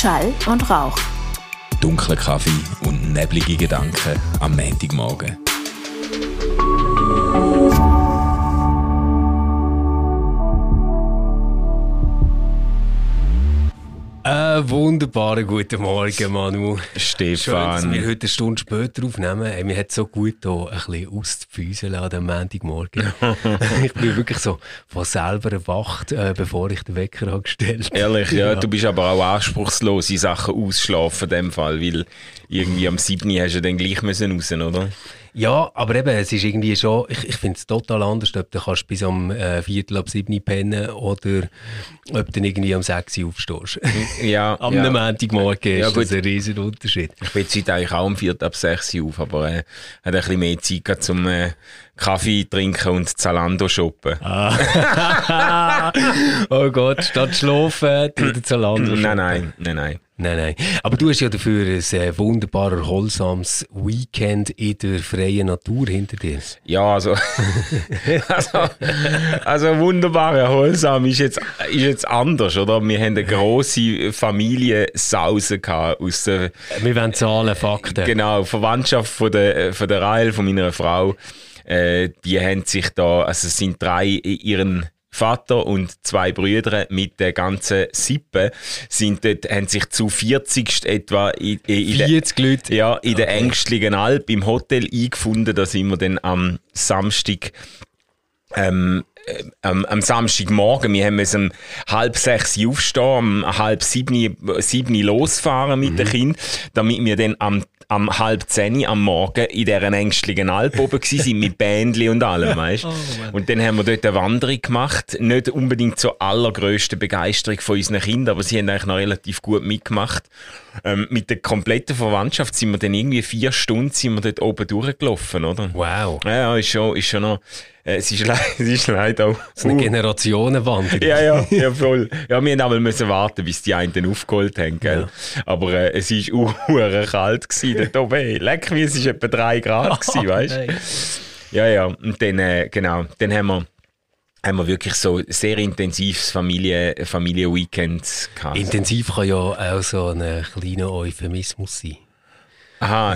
Schall und Rauch. Dunkler Kaffee und neblige Gedanken am Montagmorgen. Einen wunderbaren guten Morgen, Manu. Schön, dass Stefan. wir heute eine Stunde später aufnehmen. Ey, mir hat so gut hier ein bisschen auszufäuseln an diesem Montagmorgen. ich bin wirklich so von selber erwacht, äh, bevor ich den Wecker habe gestellt Ehrlich, ja, du bist aber auch anspruchslos in Sachen Ausschlafen in dem Fall, weil irgendwie am 7. hast du dann gleich müssen raus, oder? Ja, aber eben, es ist irgendwie schon, ich, ich finde es total anders, ob du kannst bis am äh, Viertel ab 7 pennen oder ob du dann irgendwie am 6 Uhr aufstehst. Ja, Am ja. Montagmorgen Ja, ist das gut. ein riesen Unterschied. Ich bin jetzt eigentlich auch um 4 ab 6 Uhr auf, aber äh, hat ein bisschen mehr Zeit gehabt zum äh, Kaffee trinken und Zalando shoppen. oh Gott, statt schlafen, wieder zu Land. Nein, nein, nein, nein. Nein, nein. Aber du hast ja dafür ein äh, wunderbar erholsames Weekend in der freien Natur hinter dir. Ja, also, also, also wunderbar erholsam ist jetzt, ist jetzt anders, oder? Wir haben eine grosse Familiensause gehabt aus der, Wir wollen Zahlen, Fakten. genau, Verwandtschaft von der, von der Rael, von meiner Frau. Äh, die haben sich da, also es sind drei, ihren Vater und zwei Brüder mit der ganzen Sippe sind dort, haben sich zu 40 etwa in, in, in der- 40 Leute. ja, in der ängstlichen Alp im Hotel eingefunden. Da sind wir dann am Samstag, ähm, äh, am, am Samstagmorgen, wir haben um halb sechs aufstehen, um halb sieben, sieben losfahren mit den Kindern, damit wir dann am, am halb zehn am Morgen in dieser ängstlichen Alp oben gewesen sind, mit Bändli und allem, weißt Und dann haben wir dort eine Wanderung gemacht, nicht unbedingt zur allergrößten Begeisterung von unseren Kindern, aber sie haben eigentlich noch relativ gut mitgemacht. Ähm, mit der kompletten Verwandtschaft sind wir dann irgendwie vier Stunden sind wir dort oben durchgelaufen, oder? Wow. Ja, ja, ist schon, ist schon noch, äh, es ist, le es ist leider auch, So eine Generationenwanderung. ja, ja, ja, voll. Ja, wir haben aber müssen warten, bis die einen dann aufgeholt haben, gell? Aber äh, es war uhr kalt gewesen, dort oben. Hey, Leck mir, es war etwa drei Grad gewesen, weißt du? Ja, ja. Und dann, äh, genau, dann haben wir, haben wir wirklich so sehr intensives Familie, Familie-Weekend gehabt. Intensiv kann ja auch so ein kleiner Euphemismus sein. Aha,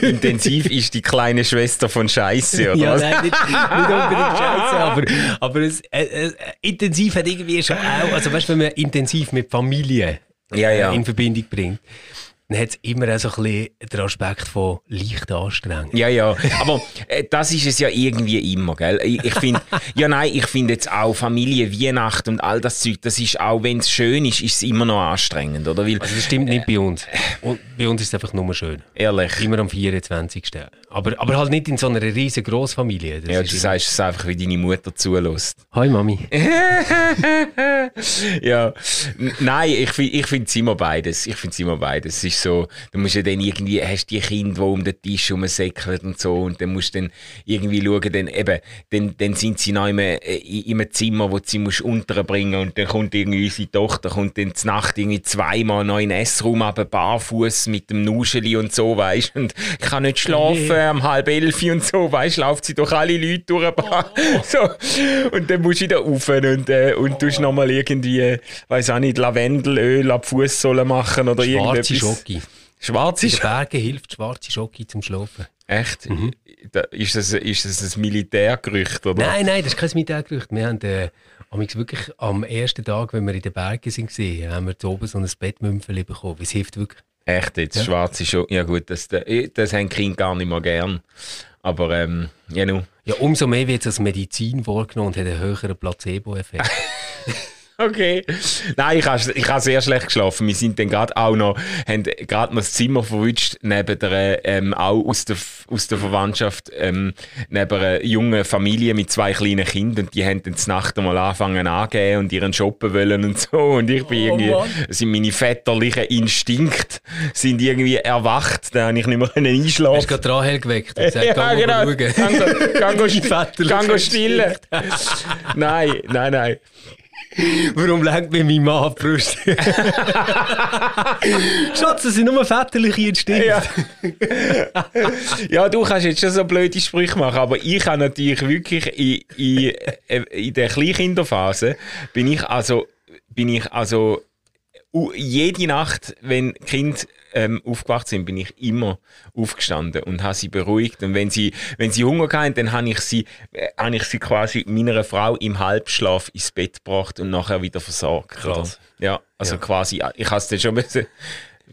intensiv ist die kleine Schwester von Scheiße, oder Ja, was? nein, nicht, nicht unbedingt scheiße, aber, aber es, äh, äh, intensiv hat irgendwie schon auch, also weißt du, wenn man intensiv mit Familie Ja, ja. Äh, in Verbindung bringt, dann hat es immer auch so ein bisschen den Aspekt von leicht anstrengen. Ja, ja, aber äh, das ist es ja irgendwie immer, gell? Ich, ich finde, ja nein, ich finde jetzt auch Familie, Weihnachten und all das Zeug, das ist auch, wenn es schön ist, ist es immer noch anstrengend, oder? Weil, Also das stimmt nicht bei uns. Und bei uns ist es einfach nur schön. ehrlich, Immer am 24. Aber, aber halt nicht in so einer riesen Grossfamilie. Das ja, du sagst es einfach, wie deine Mutter zulässt. Hi Mami. ja, nein, ich, ich finde es immer beides. Ich finde es immer beides. Es so, du musst ja dann irgendwie, hast die Kinder, die um den Tisch rumsäckeln und so, und dann musst du dann irgendwie schauen, dann eben, dann, dann sind sie noch in einem, äh, in einem Zimmer, wo du sie musst unterbringen und dann kommt irgendwie unsere Tochter, kommt dann zur Nacht irgendwie zweimal noch in den Essraum runter, barfuß mit dem Nuscheli und so, weißt und kann nicht schlafen, um halb elf und so, weißt läuft sie durch alle Leute durch. so. Und dann musst du wieder rauf und, äh, und tust nochmal irgendwie, weiß auch nicht, Lavendelöl ab Fußsohlen machen oder Schwarze irgendetwas. Schoki. Schwarze In den? Bergen hilft schwarze Schoki zum Schlafen. Echt? Mhm. Da, ist, das, ist das ein Militärgerücht, oder? Nein, nein, das ist kein Militärgerücht. Wir haben äh, wirklich am ersten Tag, wenn wir in den Bergen sind, gesehen, haben wir da oben so ein Bettmümpfeli bekommen. Es hilft wirklich. Echt jetzt, schwarze Schoki. Ja gut, das, das haben Kinder gar nicht mehr gern. Aber, ähm, ja, nu. Ja, umso mehr wird es als Medizin vorgenommen und hat einen höheren Placebo-Effekt. Okay. Nein, ich habe ich hab sehr schlecht geschlafen. Wir sind dann gerade auch noch, haben gerade noch das Zimmer verwünscht, neben der, ähm, auch aus der, aus der Verwandtschaft, ähm, neben einer jungen Familie mit zwei kleinen Kindern. Und die haben dann Nacht einmal angefangen angehen und ihren shoppen wollen und so. Und ich bin irgendwie, Mann. sind meine väterlichen Instinkte sind irgendwie erwacht. Da habe ich nicht mehr können Hast du einschlafen. gerade Rahel geweckt und gesagt, Ja, geh genau. sti- Väterliche gang go stillen. nein, nein, nein. Warum lenkt mir mein Mann auf die Brust? Schatz, das sind nur väterliche Instinkte. Ja. ja, du kannst jetzt schon so blöde Sprüche machen, aber ich habe natürlich wirklich in, in, äh, in der Kleinkinderphase bin ich also, bin ich also jede Nacht, wenn Kind ähm, aufgewacht sind, bin ich immer aufgestanden und habe sie beruhigt. Und wenn sie, wenn sie Hunger hatten, dann habe ich sie, äh, habe ich sie quasi meiner Frau im Halbschlaf ins Bett gebracht und nachher wieder versorgt. Krass. Ja, also Ja. quasi, ich habe es dann schon müssen,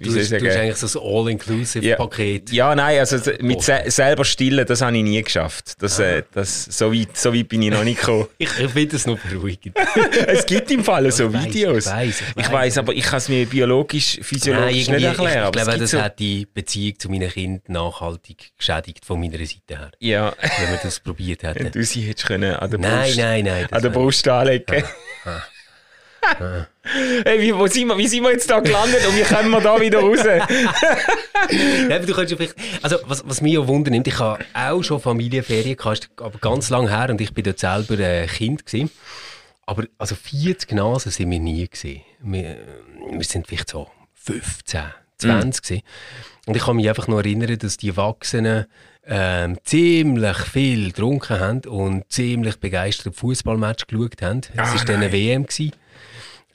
Du ich du hast eigentlich so ein All-Inclusive-Paket. Ja, nein, also mit se selber stillen, das habe ich nie geschafft. Das, Ah. äh, das, so, weit, so weit bin ich noch nicht gekommen. Ich, ich finde das noch beruhigend. es gibt im Fall so Ich Videos. ich weiss, ich ich weiss. weiss, aber ich kann es mir biologisch, Nein, physiologisch nicht irgendwie, erklären. ich, ich es glaube, das so, hat die Beziehung zu meinen Kindern nachhaltig geschädigt von meiner Seite her. ja, Wenn wir das probiert hätten. du sie hättest können an der Nein, Brust, nein, nein. das an der Brust anlegen. Hey, wie, wo sind wir, wie sind wir jetzt da gelandet und wie kommen wir da wieder raus? Ja, du ja vielleicht, also was, was mich auch Wunder nimmt, ich habe auch schon Familienferien gehabt, aber ganz lang her und ich bin dort selber äh, Kind gewesen. Aber also 40 Nasen sind wir nie gesehen. Wir, wir sind vielleicht so 15, 20 gewesen. Und ich kann mich einfach noch erinnern, dass die Erwachsenen ähm, ziemlich viel getrunken haben und ziemlich begeistert Fußballmatch geschaut haben. Es Ah, war dann eine. WM. Gewesen.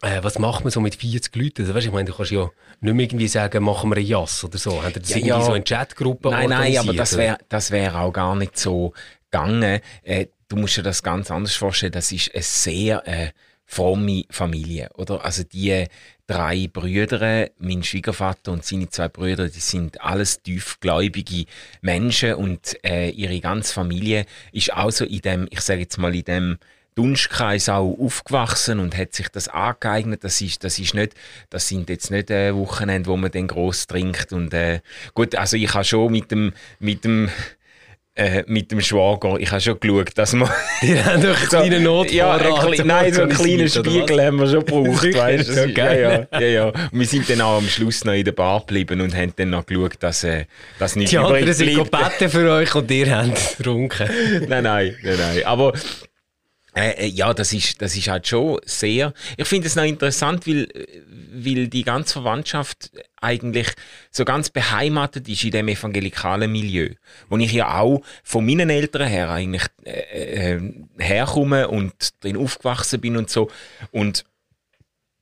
Äh, was macht man so mit 40 Leuten? Also, weißt, ich meine, du kannst ja nicht mehr irgendwie sagen, machen wir ein Jass oder so. Haben das Ja, irgendwie ja. so in Chatgruppen Nein, nein, aber das wäre das wär auch gar nicht so gegangen. Äh, du musst dir das ganz anders vorstellen. Das ist eine sehr äh, fromme Familie, oder? Also die drei Brüder, mein Schwiegervater und seine zwei Brüder, die sind alles tiefgläubige Menschen und äh, ihre ganze Familie ist auch so in dem, ich sage jetzt mal in dem Dunstkreis auch aufgewachsen und hat sich das angeeignet. Das ist, das ist nicht, das sind jetzt nicht äh, Wochenende, wo man dann groß trinkt und äh, gut, also ich habe schon mit dem, mit dem, äh, mit dem Schwager, ich habe schon geschaut, dass man Die haben doch einen kleinen so, ja, Notvorrat. ein nein, so einen kleinen? Spiegel haben wir schon gebraucht, weißt du? Das Ja, ja, ja, ja. Und wir sind dann auch am Schluss noch in der Bar geblieben und haben dann noch geschaut, dass, äh, dass nicht Die anderen übrig sind bleibt. gebeten für euch und ihr habt getrunken. nein, nein, nein, nein. Aber äh, äh, ja, das ist, das ist halt schon sehr. Ich finde es noch interessant, weil, weil die ganze Verwandtschaft eigentlich so ganz beheimatet ist in dem evangelikalen Milieu, wo ich ja auch von meinen Eltern her eigentlich äh, äh, herkomme und drin aufgewachsen bin und so und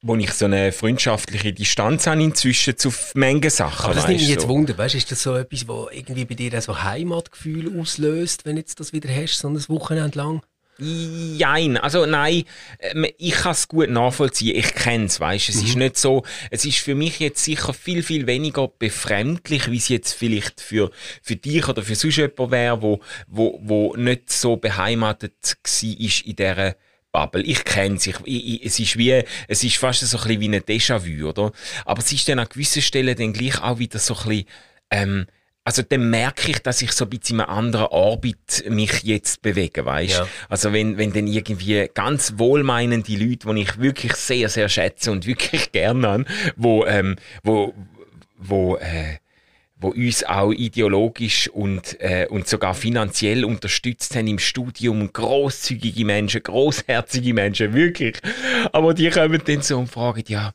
wo ich so eine freundschaftliche Distanz habe inzwischen zu Mengen Sachen. Aber das nimmt mich jetzt so. Wunder, weißt, ist das so etwas, was irgendwie bei dir so Heimatgefühl auslöst, wenn jetzt das wieder hast, so ein Wochenende lang? Jein, also nein, ähm, ich kann es gut nachvollziehen, ich kenne es, weißt es ist nicht so, es ist für mich jetzt sicher viel, viel weniger befremdlich, wie es jetzt vielleicht für, für dich oder für sonst jemanden wäre, wo, wo, wo nicht so beheimatet war ist in dieser Bubble. Ich kenne es. Ich, ich, es ist wie, es ist fast so ein bisschen wie ein Déjà-vu, oder? Aber es ist dann an gewissen Stellen dann gleich auch wieder so ein bisschen, ähm, also dann merke ich, dass ich so ein bisschen in einem anderen Orbit mich jetzt bewege, weißt? Ja. Also wenn, wenn dann irgendwie ganz wohlmeinende Leute, die ich wirklich sehr, sehr schätze und wirklich gerne an, wo, ähm, wo, wo, äh, wo uns auch ideologisch und, äh, und sogar finanziell unterstützt haben im Studium. Großzügige Menschen, großherzige Menschen, wirklich. Aber die kommen dann so und fragen, ja,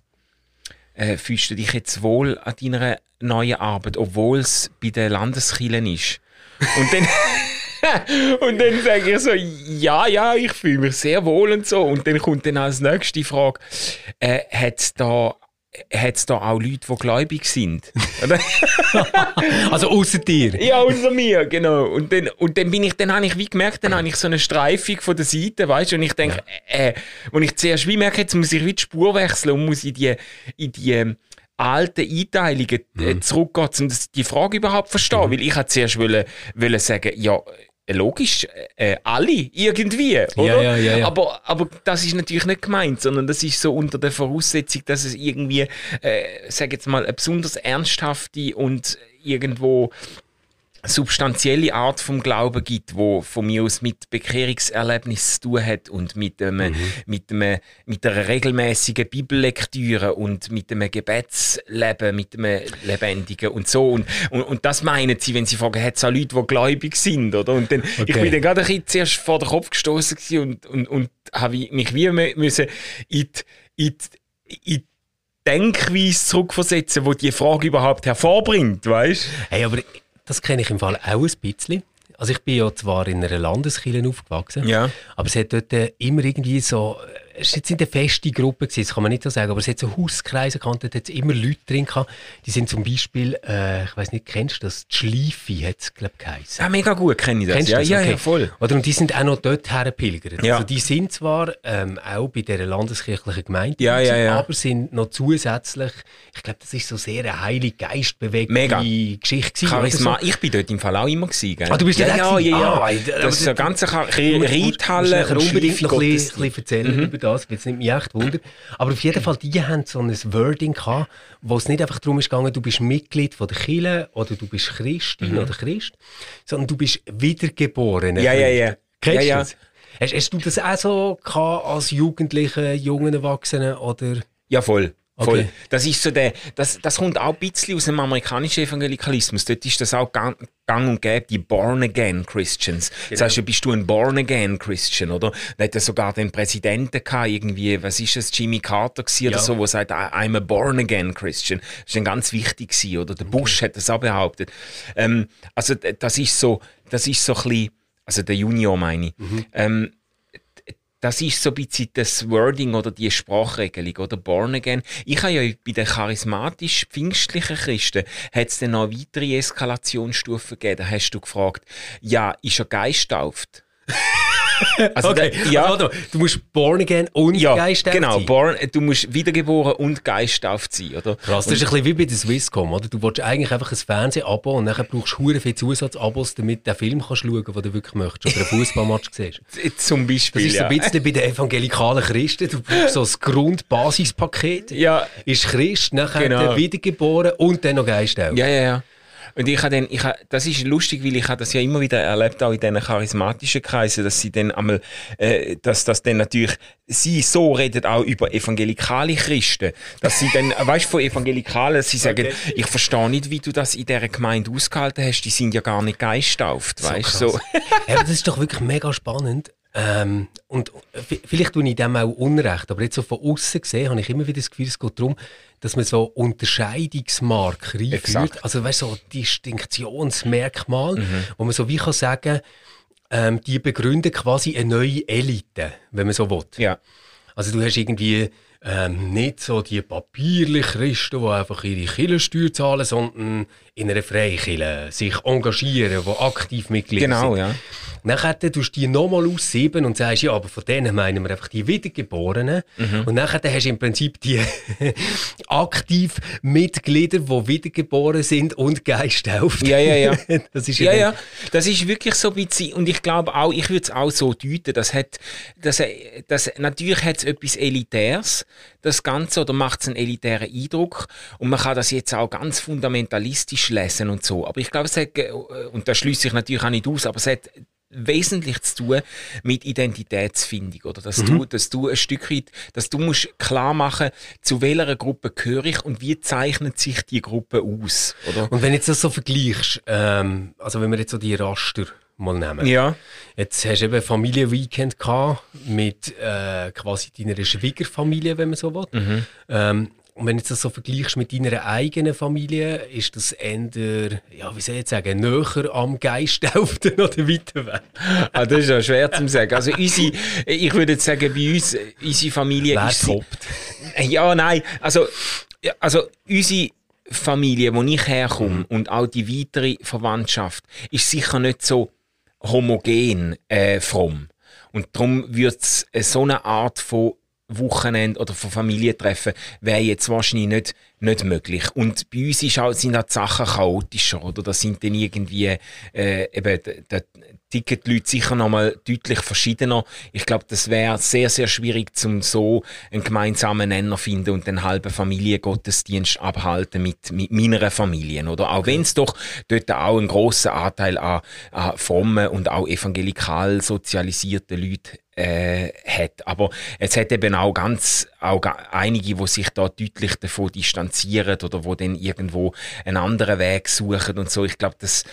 äh, fühlst du dich jetzt wohl an deiner neuen Arbeit, obwohl es bei den Landeskirchen ist? Und dann, und dann sage ich so, ja, ja, ich fühle mich sehr wohl und so. Und dann kommt dann als nächste Frage, äh, hat es da, hat's da auch Leute, die gläubig sind? Also außer dir. Ja, außer mir, genau. Und dann, und dann bin ich, dann habe ich wie gemerkt, dann habe ich so eine Streifung von der Seite, weißt du, und ich denke, äh, und ich zuerst wie merke, jetzt muss ich wie die Spur wechseln und muss in die, in die ähm, alten Einteilungen äh, zurückgehen, um die Frage überhaupt zu verstehen. Weil ich zuerst wollen, wollen sagen, ja, äh, logisch, äh, alle, irgendwie, oder? ja, ja, ja. Aber, aber das ist natürlich nicht gemeint, sondern das ist so unter der Voraussetzung, dass es irgendwie, äh, sag jetzt mal, eine besonders ernsthafte und irgendwo substanzielle Art vom Glauben gibt, wo von mir aus mit Bekehrungserlebnis zu tun hat und mit einem, mit einem, mit einer regelmäßigen Bibellektüre und mit einem Gebetsleben, mit einem lebendigen und so und, und, und das meinen sie, wenn sie fragen, hat es auch Leute, die gläubig sind, oder? Und dann, ich Okay. bin dann gerade ein bisschen zuerst vor den Kopf gestoßen und, und, und habe mich wie mü- müssen in die, in die, in die Denkweise zurückversetzen, wo die Frage überhaupt hervorbringt, weißt? Hey, aber das kenne ich im Fall auch ein bisschen. Also ich bin ja zwar in einer Landeskirche aufgewachsen, Ja. aber es hat dort äh, immer irgendwie so es war jetzt nicht eine feste Gruppe, gewesen, das kann man nicht so sagen, aber es hat so Hauskreise gehabt, da hat immer Leute drin gehabt, die sind zum Beispiel, äh, ich weiß nicht, kennst du das? Die Schleife hat es, glaube ich, geheißen. Ja, mega gut kenne ich das. Kennst ja, das? ja, Okay. ja, voll. Oder, und die sind auch noch dort hergepilgert. Ja. Also die sind zwar ähm, auch bei dieser landeskirchlichen Gemeinde, Ja, ja, ja. aber sind noch zusätzlich, ich glaube, das ist so sehr eine heilige, geistbewegte Mega. Geschichte gewesen. Charisma. so. Ich bin dort im Fall auch immer gewesen. Gell? Ah, du bist ja, ja, ja, gewesen? ja. Ah, das aber ist so eine ganze Reithalle und unbedingt noch ein bisschen, bisschen erzählen über das, weil es nimmt mich echt Wunder. Aber auf jeden Fall, die haben so ein Wording gehabt, wo es nicht einfach darum ist gegangen, du bist Mitglied von der Kirche oder du bist Christin oder Christ, sondern du bist wiedergeboren. Mhm. Ja, ja, ja. Kennst Ja, du ja. das? Hast, hast du das auch so gehabt als Jugendliche, jungen Erwachsenen oder? Ja, voll. Voll. Okay. Das ist so der, das, das kommt auch ein bisschen aus dem amerikanischen Evangelikalismus. Dort ist das auch gang, gang und gäbe, die Born-Again Christians. Das heißt, bist du ein Born-Again Christian, oder? Da hat er sogar den Präsidenten gehabt, irgendwie, was ist das, Jimmy Carter gewesen oder Ja. so, wo sagt, I'm a Born-Again Christian. Das ist dann ganz wichtig gewesen, oder? Der Bush hat das auch behauptet. Ähm, also, das ist so, das ist so ein bisschen, also der Junior meine ich. Ähm, das ist so ein bisschen das Wording oder die Sprachregelung oder Born Again. Ich habe ja bei den charismatisch-pfingstlichen Christen hat es dann noch weitere Eskalationsstufen gegeben. Da hast du gefragt, ja, ist er geisttauft? also Okay, der, ja, also, du musst born again und ja, Geist genau. sein. Born, du musst wiedergeboren und geisttauft sein, oder? Krass, das ist ein bisschen wie bei der Swisscom, oder? Du willst eigentlich einfach ein Fernseh-Abo und dann brauchst du viele Zusatzabos, damit du den Film kannst schauen kannst, den du wirklich möchtest, oder einen Fußballmatch siehst. Zum Das Beispiel, ist so ja. ein bisschen bei den evangelikalen Christen. Du brauchst so das Grundbasispaket. Ja. Ist Christ, nachher Genau. wiedergeboren und dann noch Geist auch. Ja, ja, ja. Und ich habe dann, ich habe, das ist lustig, weil ich habe das ja immer wieder erlebt, auch in diesen charismatischen Kreisen, dass sie dann einmal, äh, dass das dann natürlich, sie so reden auch über evangelikale Christen, dass sie dann, weißt du, von Evangelikalen, sie sagen, Okay. ich verstehe nicht, wie du das in dieser Gemeinde ausgehalten hast, die sind ja gar nicht geisttauft, weißt du, so. Ja, aber das ist doch wirklich mega spannend. Ähm, und v- vielleicht tue ich dem auch Unrecht, aber jetzt so von außen gesehen habe ich immer wieder das Gefühl, es geht darum, dass man so Unterscheidungsmarker einführt. Exakt. Also weißt, so Distinktionsmerkmal, Mhm. wo man so wie kann sagen, ähm, die begründen quasi eine neue Elite, wenn man so will. Ja. Also du hast irgendwie ähm, nicht so die papierlichen Christen, die einfach ihre Kirchensteuer zahlen, sondern in einer Freikirche sich engagieren, die aktiv Mitglieder Genau, sind. ja. Nachher tust du die nochmal aussieben und sagst, ja, aber von denen meinen wir einfach die Wiedergeborenen. Mhm. Und nachher hast du im Prinzip die aktiv Mitglieder, die wiedergeboren sind und geisttauft. Ja, ja, ja. Das ist Ja, ja, das ist wirklich so ein bisschen, und ich glaube auch, ich würde es auch so deuten, das hat, das, das, natürlich hat es etwas Elitäres, das Ganze, oder macht es einen elitären Eindruck, und man kann das jetzt auch ganz fundamentalistisch lesen und so, aber ich glaube, es hat, und das schließe ich natürlich auch nicht aus, aber es hat wesentlich zu tun mit Identitätsfindung, oder? Dass du, dass du ein Stück weit, dass du musst klar machen, zu welcher Gruppe gehöre ich und wie zeichnet sich die Gruppe aus, oder? Und wenn jetzt das so vergleichst, ähm, also wenn wir jetzt so die Raster mal nehmen. Ja. Jetzt hast du eben Familienweekend gehabt mit äh, quasi deiner Schwiegerfamilie, wenn man so will. Mhm. Ähm, und wenn du das so vergleichst mit deiner eigenen Familie, ist das eher, ja, wie soll ich jetzt sagen, näher am Geisttauften oder weiter weg? Ah, das ist ja schwer zu sagen. Also unsere, ich würde jetzt sagen, bei uns, äh, unsere Familie Wer ist... sie-? Ja, nein, also, also unsere Familie, wo ich herkomme Mhm. und auch die weitere Verwandtschaft, ist sicher nicht so homogen äh, fromm. Und darum wird es so eine Art von Wochenende oder von Familientreffen wäre jetzt wahrscheinlich nicht, nicht möglich. Und bei uns ist auch, sind auch die Sachen chaotischer, oder? Da sind dann irgendwie, äh, eben, da, da ticken die Leute sicher nochmal deutlich verschiedener. Ich glaube, das wäre sehr, sehr schwierig, zum so einen gemeinsamen Nenner finden und den halben Familiengottesdienst abhalten mit, mit meiner Familie, oder? Auch wenn es doch dort auch einen grossen Anteil an, an frommen und auch evangelikal sozialisierten Leuten äh, hat. Aber es hat eben auch ganz auch einige, die sich da deutlich davon distanzieren oder wo dann irgendwo einen anderen Weg suchen und so. Ich glaube, das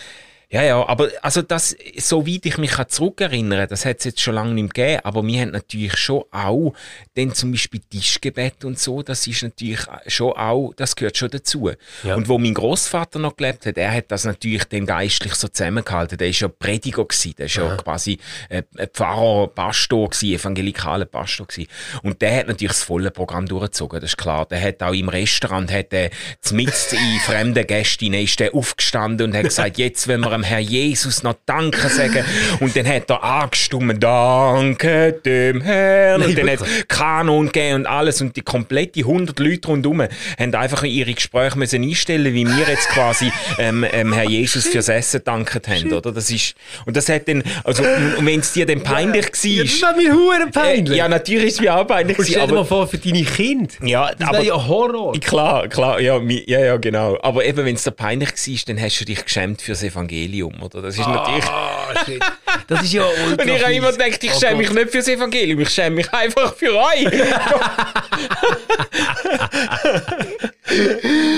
Ja, ja, aber also das, soweit ich mich kann zurückerinnere, das hat es jetzt schon lange nicht mehr gegeben, aber wir haben natürlich schon auch, dann zum Beispiel Tischgebet und so, das ist natürlich schon auch, das gehört schon dazu. Ja. Und wo mein Großvater noch gelebt hat, er hat das natürlich dann geistlich so zusammengehalten. Der ist ja Prediger gewesen, der ist ja quasi äh, ein Pfarrer, Pastor gewesen, evangelikaler Pastor gewesen. Und der hat natürlich das volle Programm durchgezogen, das ist klar. Der hat auch im Restaurant, hat er mitten in fremden Gästen, ist der aufgestanden und hat gesagt, jetzt wenn wir Herr Jesus noch Danke sagen. Und dann hat er angestimmt, Danke dem Herrn. Und dann hat es Kanon gegeben und alles. Und die komplette 100 Leute rundherum haben einfach ihre Gespräche müssen einstellen, wie wir jetzt quasi ähm, ähm, Herr Jesus fürs Essen dankt haben, oder? Das ist, und das hat dann, also, und wenn es dir dann peinlich Ja, das war, war mir hure peinlich. äh, ja, natürlich ist es mir auch peinlich Und stell dir mal aber, vor, für deine Kinder. ja, Das aber, ja Horror. Klar, klar, ja, ja, ja, genau. Aber eben, wenn es dir peinlich war, dann hast du dich geschämt fürs Evangelium, oder? Das ist natürlich... Ah, shit. Das ist ja ultra Und ich habe immer gedacht, ich Oh schäme mich nicht fürs Evangelium, ich schäme mich einfach für euch.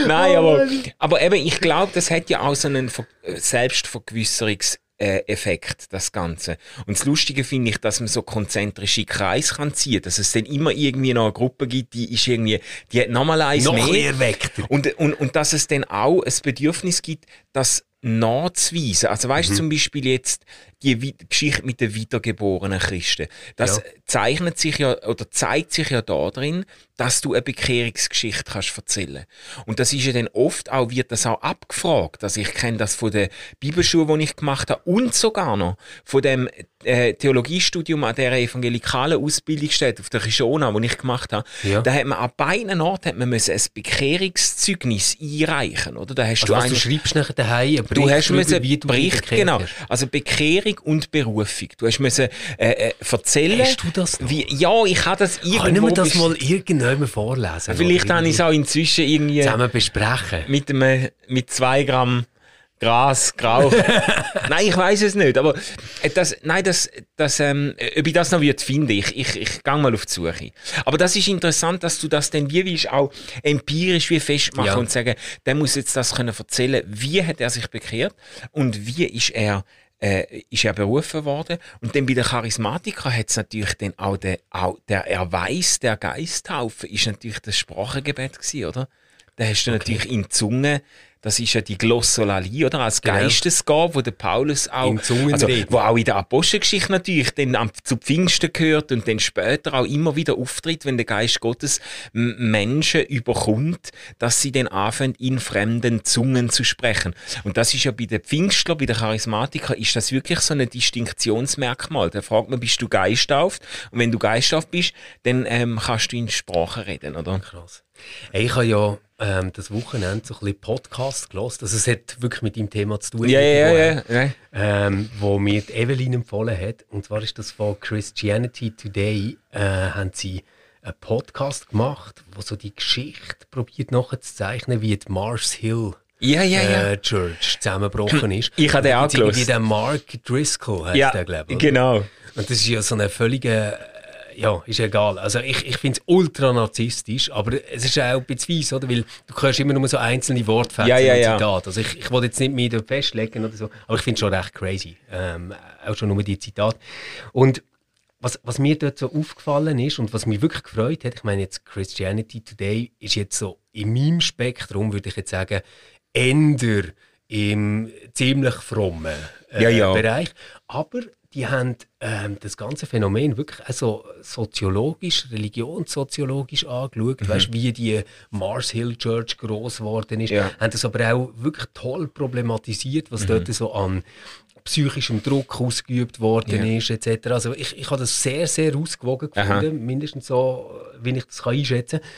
Nein, aber, aber eben, ich glaube, das hat ja auch so einen Ver Selbstvergewisserungs- Effekt, das Ganze. Und das Lustige finde ich, dass man so konzentrische Kreise kann ziehen, dass es dann immer irgendwie noch eine Gruppe gibt, die ist irgendwie, die hat nochmal eins Noch mehr. mehr erweckt. Und, und, und dass es dann auch ein Bedürfnis gibt, das nachzuweisen. Also weißt du Mhm. zum Beispiel jetzt die Geschichte mit den wiedergeborenen Christen. Das Ja. zeichnet sich ja oder zeigt sich ja darin, dass du eine Bekehrungsgeschichte kannst erzählen. Und das ist ja dann oft auch wird das auch abgefragt. Also ich kenne das von der Bibelschule, die ich gemacht habe und sogar noch von dem äh, Theologiestudium an der evangelikalen Ausbildungsstätte auf der Kishona, wo ich gemacht habe. Ja. Da hat man an beiden Orten hat man müssen ein Bekehrungszeugnis einreichen, oder? Da hast Also du was, du schreibst nachher daheim einen Du Bericht hast müssen Bericht, genau. Also Bekehrung und Berufung. Du hast müssen äh, äh, erzählen. Hast du das noch? Wie, ja, ich habe das irgendwo. Können wir das mal irgendjemand vorlesen? Vielleicht habe ich es auch inzwischen irgendwie zusammen besprechen. mit einem, mit zwei Gramm Gras geraucht. nein, ich weiß es nicht. Aber äh, das, nein, das, das, ähm, ob ich das noch wird finden, ich, ich, ich gehe mal auf die Suche. Aber das ist interessant, dass du das dann wie willst auch empirisch wie festmachen Ja. und sagen, der muss jetzt das können erzählen, wie hat er sich bekehrt und wie ist er äh, ist er berufen worden. Und dann bei den Charismatikern hat es natürlich dann auch der, auch der Erweis der Geisttaufe ist natürlich das Sprachengebet gewesen, oder? Da hast du natürlich in Zunge, das ist ja die Glossolalie, oder? Als Genau. Geistesgabe, wo der Paulus auch, also, wo auch in der Apostelgeschichte natürlich dann zu Pfingsten gehört und dann später auch immer wieder auftritt, wenn der Geist Gottes Menschen überkommt, dass sie dann anfangen, in fremden Zungen zu sprechen. Und das ist ja bei den Pfingstler, bei den Charismatikern, ist das wirklich so ein Distinktionsmerkmal. Da fragt man, bist du geistauft? Und wenn du geistauft bist, dann ähm, kannst du in Sprache reden, oder? Krass. Ich habe ja ähm, das Wochenende so ein bisschen Podcast gelesen. Also es hat wirklich mit dem Thema zu tun. Ja, ja, ja, ähm, wo mir die Evelyn empfohlen hat. Und zwar ist das von Christianity Today. Äh, haben sie einen Podcast gemacht, wo so die Geschichte probiert nachzuzeichnen, wie die Mars Hill Ja, ja, ja. äh, Church zusammengebrochen ist. Ich habe den auch den Mark Driscoll, heißt Ja, der, glaube ich. genau. Und das ist ja so eine völlige, ja, ist egal. Also ich, ich finde es ultra narzisstisch, aber es ist auch ein bisschen weiss, oder? Weil du hörst immer nur so einzelne Wortfetzen Ja, ja, und ja. Zitate. Also ich, ich will jetzt nicht mehr dort festlegen oder so, aber ich finde es schon recht crazy. Ähm, auch schon nur die Zitate. Und was, was mir dort so aufgefallen ist und was mich wirklich gefreut hat, ich meine jetzt Christianity Today ist jetzt so in meinem Spektrum, würde ich jetzt sagen, änder im ziemlich frommen äh, Ja, ja. Bereich. Aber die haben ähm, das ganze Phänomen wirklich also soziologisch, religionssoziologisch angeschaut, Mhm. weißt, wie die Mars Hill Church groß geworden ist, Ja. haben das aber auch wirklich toll problematisiert, Mhm. was dort so an psychischem Druck ausgeübt worden Ja. ist, etc. Also ich, ich habe das sehr, sehr ausgewogen Aha. gefunden, mindestens so, wie ich das kann einschätzen kann.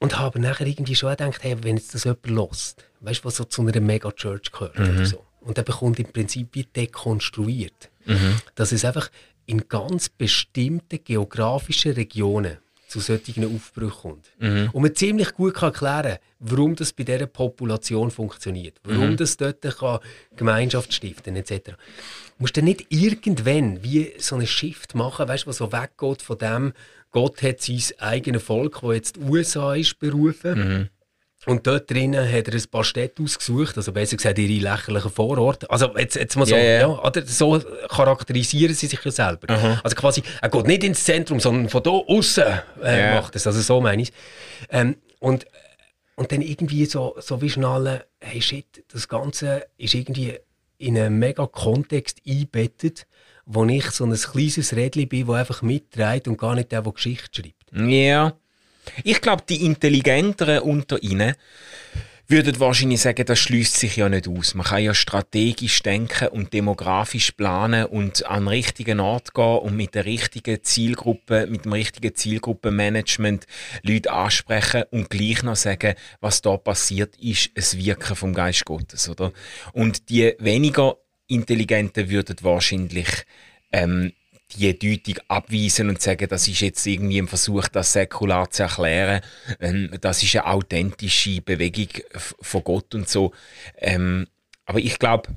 Und habe nachher irgendwie schon gedacht, hey, wenn jetzt das jemand lost, weißt du, was so zu einer Mega-Church gehört Mhm. oder so. Und der bekommt im Prinzip wie dekonstruiert. Mhm. Dass es einfach in ganz bestimmten geografischen Regionen zu solchen Aufbrüchen kommt. Mhm. Und man ziemlich gut kann erklären warum das bei dieser Population funktioniert. Warum Mhm. das dort kann Gemeinschaft stiften etc. Du musst dann nicht irgendwann wie so eine Shift machen, weißt was so weggeht von dem, Gott hat sein eigenes Volk, wo jetzt die USA ist, berufen. Und dort drinnen hat er ein paar Städte ausgesucht, also besser gesagt ihre lächerlichen Vororte. Also jetzt, jetzt mal so, Ja, ja. ja, oder so charakterisieren sie sich ja selber. Also quasi, er geht nicht ins Zentrum, sondern von da außen äh, Ja. macht es. Also so meine ich ähm, und, und dann irgendwie so, so wie schnallen, hey shit, das Ganze ist irgendwie in einen mega Kontext eingebettet, wo ich so ein kleines Rädchen bin, das einfach mitträgt und gar nicht der, der Geschichte schreibt. Ja. Ich glaube, die Intelligenteren unter ihnen würden wahrscheinlich sagen, das schließt sich ja nicht aus. Man kann ja strategisch denken und demografisch planen und an den richtigen Ort gehen und mit der richtigen Zielgruppe, mit dem richtigen Zielgruppenmanagement Leute ansprechen und gleich noch sagen, was da passiert ist, ein Wirken vom Geist Gottes, oder? Und die weniger Intelligenten würden wahrscheinlich ähm, die Deutung abweisen und sagen, das ist jetzt irgendwie ein Versuch, das säkular zu erklären. Ähm, das ist eine authentische Bewegung von Gott und so. Ähm, aber ich glaube,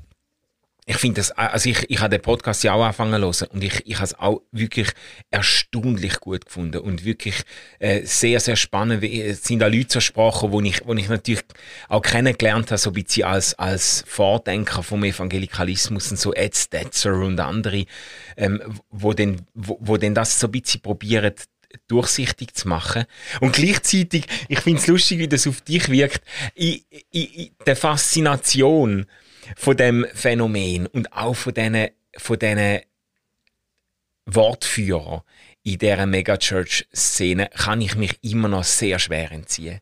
ich finde das, also ich, ich habe den Podcast ja auch angefangen zu hören und ich, ich habe es auch wirklich erstaunlich gut gefunden und wirklich äh, sehr, sehr spannend. Es sind da Leute zur Sprache, wo ich, wo ich natürlich auch kennengelernt habe, so ein bisschen als, als Vordenker vom Evangelikalismus und so Ed Stetzer und andere, ähm, wo, denn, wo, wo denn das so ein bisschen probieren, durchsichtig zu machen. Und gleichzeitig, ich finde es lustig, wie das auf dich wirkt, in, in, in der Faszination von dem Phänomen und auch von diesen von diesen Wortführern in dieser Megachurch-Szene kann ich mich immer noch sehr schwer entziehen.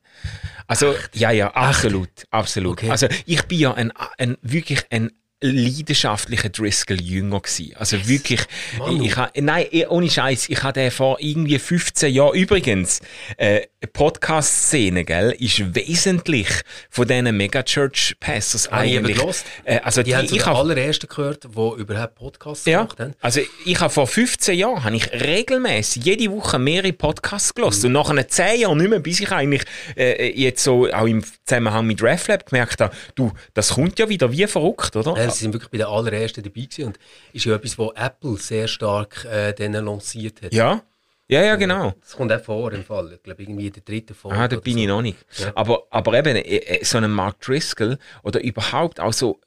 Also, ja, ja, absolut, absolut. Okay. Also, ich bin ja ein, ein wirklich ein leidenschaftlicher Driscoll-Jünger gewesen. Also wirklich, Manu. ich ha, nein, eh, ohne Scheiß, ich hatte vor irgendwie 15 Jahren, übrigens, äh, Podcast-Szene, gell, ist wesentlich von diesen Megachurch-Pastors Habe ich eben eigentlich. Äh, also Die haben die, zu ich den hab, allerersten gehört, die überhaupt Podcasts ja, gemacht haben. also ich habe vor 15 Jahren habe ich regelmäßig jede Woche mehrere Podcasts gelost und nach einer 10 Jahren nicht mehr, bis ich eigentlich äh, jetzt so auch im Zusammenhang mit RefLab gemerkt habe, du, das kommt ja wieder wie verrückt, oder? Ja, sie sind wirklich bei den allerersten dabei gewesen und ist ja etwas, was Apple sehr stark äh, denen lanciert hat. Ja, ja, ja, genau. Das kommt auch vor im Fall. Ich glaube, irgendwie in der dritten Folge. Ah, da bin so. ich noch nicht. Ja. Aber, aber eben, äh, äh, so einen Mark Driscoll oder überhaupt auch so,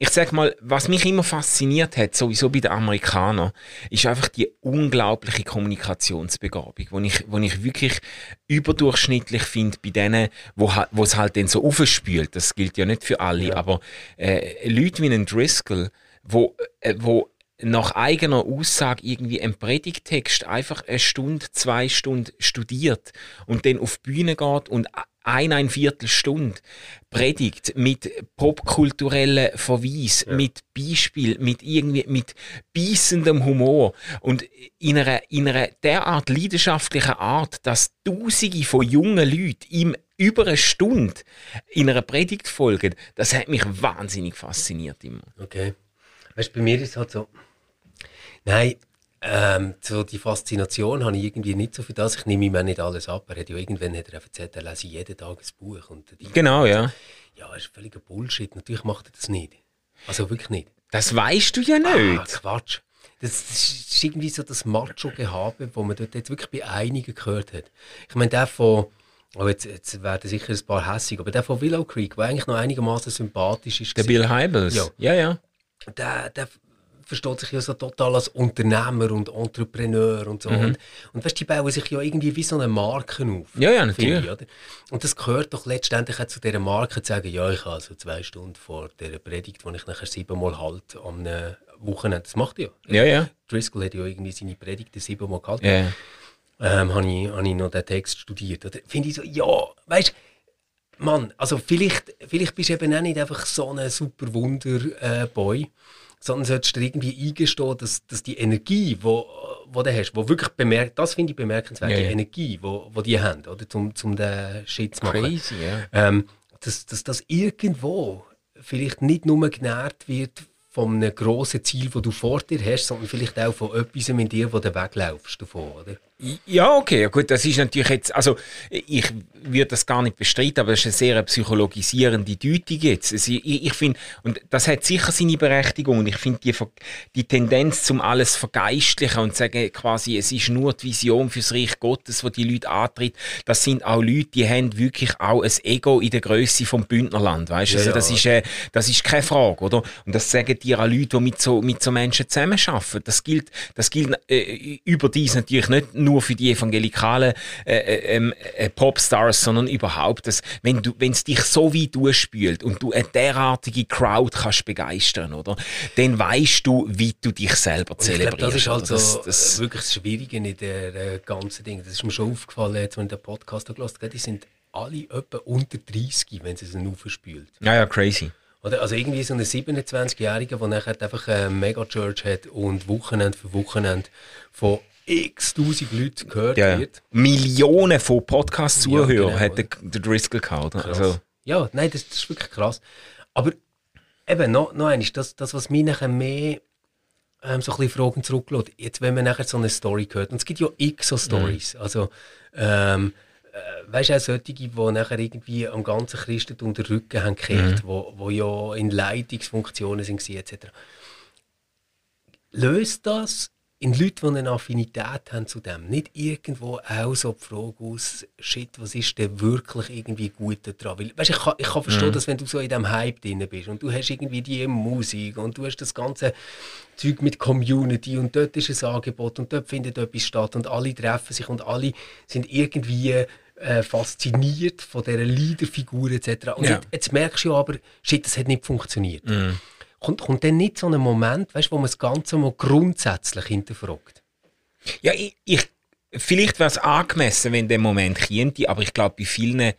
ich sag mal, was mich immer fasziniert hat, sowieso bei den Amerikanern, ist einfach die unglaubliche Kommunikationsbegabung, wo ich, wo ich wirklich überdurchschnittlich finde bei denen, wo wo es halt dann so aufspült. Das gilt ja nicht für alle, aber äh, Leute wie einen Driscoll, wo, äh, wo nach eigener Aussage irgendwie einen Predigtext einfach eine Stunde, zwei Stunden studiert und dann auf die Bühne geht und ein, ein Viertelstunde predigt mit popkulturellen Verweis, mit Beispiel, mit irgendwie, mit beißendem Humor und in einer, in einer derart leidenschaftlichen Art, dass Tausende von jungen Leuten ihm über eine Stunde in einer Predigt folgen, das hat mich wahnsinnig fasziniert immer. Okay. Weißt du, bei mir ist es halt so. Nein, ähm, so die Faszination habe ich irgendwie nicht so für das. Ich nehme ihm auch nicht alles ab. Er hat ja irgendwann hat er erzählt, er lese jeden Tag ein Buch. Und Genau, ja. Ja, das ist völliger Bullshit. Natürlich macht er das nicht. Also wirklich nicht. Das weißt du ja Ah, nicht. Quatsch. Das, das ist irgendwie so das Macho-Gehabe, das man dort jetzt wirklich bei einigen gehört hat. Ich meine, der von, oh jetzt, jetzt werden sicher ein paar hässig, aber der von Willow Creek, der eigentlich noch einigermaßen sympathisch ist, Der Bill Hybels. Ja. ja. ja. der, der versteht sich ja so total als Unternehmer und Entrepreneur und so. Und, und weißt, die bauen sich ja irgendwie wie so eine Marke auf. Mhm. Ja, ja, natürlich. Ich, oder? Und das gehört doch letztendlich auch zu dieser Marke, zu sagen, ja, ich habe also zwei Stunden vor dieser Predigt, die ich nachher siebenmal halte am äh, Wochenende. Das macht ja. Ja, ja. Driscoll hat ja irgendwie seine Predigten siebenmal gehalten. ja. Ähm, habe ich, hab ich noch den Text studiert. Oder finde ich so, ja, weißt Mann, also vielleicht, vielleicht bist du eben auch nicht einfach so ein super Wunder-Boy, sondern solltest du dir irgendwie eingestehen, dass, dass die Energie, die wo, wo du hast, wo wirklich bemerkt, das finde ich bemerkenswert, Ja, die. Energie, wo, wo die haben, oder, zum, zum den Shit zu machen. Crazy, ja. Ähm, dass, dass das irgendwo vielleicht nicht nur genährt wird von einem grossen Ziel, das du vor dir hast, sondern vielleicht auch von etwas in dir, wo du weglaufst davon, oder? Ja, okay, gut, das ist natürlich jetzt, also ich würde das gar nicht bestreiten, aber das ist eine sehr psychologisierende Deutung jetzt. Also, ich, ich finde, und das hat sicher seine Berechtigung, und ich finde die, die Tendenz zum alles vergeistlichen und sagen quasi, es ist nur die Vision fürs Reich Gottes, wo die Leute antritt, das sind auch Leute, die haben wirklich auch ein Ego in der Größe vom Bündnerland, weißt du? Ja, also das ja. ist, äh, das ist keine Frage, oder? Und das sagen dir auch Leute, die mit so, mit so Menschen zusammenarbeiten. Das gilt, das gilt äh, überdies natürlich nicht nur für die evangelikalen äh, äh, ähm, äh, Popstars, sondern überhaupt, dass, wenn du, wenn es dich so weit durchspült und du eine derartige Crowd kannst begeistern, oder? Dann weißt du, wie du dich selber zelebrierst. das ist also das, das wirklich das Schwierige in der äh, ganzen Ding. Das ist mir schon aufgefallen, jetzt, wenn ich den Podcast gehört habe. Die sind alle etwa unter 30, wenn sie es aufspült. Ja, ja, crazy. Oder, also irgendwie so eine 27-Jährige, die nachher einfach eine Megachurch hat und Wochenende für Wochenende von x tausend Leute gehört ja, wird. Millionen von Podcast-Zuhörern ja, genau, hat der, der Driscoll gehabt. Also. Ja, nein, das, das, ist wirklich krass. Aber eben, noch, noch eines, das, das, was mich nachher mehr ähm, so ein bisschen Fragen zurücklässt, jetzt wenn man nachher so eine Story hört, und es gibt ja x so Stories, mhm. also ähm, äh, weißt du, auch solche, die nachher irgendwie am ganzen Christentum den Rücken haben gekehrt, mhm. wo, wo ja in Leitungsfunktionen sind etc. Löst das in Leuten, die eine Affinität haben zu dem, nicht irgendwo auch so die Frage aus, shit, was ist denn wirklich irgendwie gut daran? Weil, weißt, ich, kann, ich kann verstehen, mhm. dass wenn du so in diesem Hype drin bist und du hast irgendwie die Musik und du hast das ganze Zeug mit Community und dort ist ein Angebot und dort findet etwas statt und alle treffen sich und alle sind irgendwie äh, fasziniert von dieser Leaderfigur etc. Und ja. jetzt, jetzt, merkst du aber, shit, das hat nicht funktioniert. Mhm kommt, kommt dann nicht so ein Moment, weißt, wo man das Ganze mal grundsätzlich hinterfragt? Ja, ich, ich vielleicht wäre es angemessen, wenn der Moment käme, aber ich glaube, bei vielen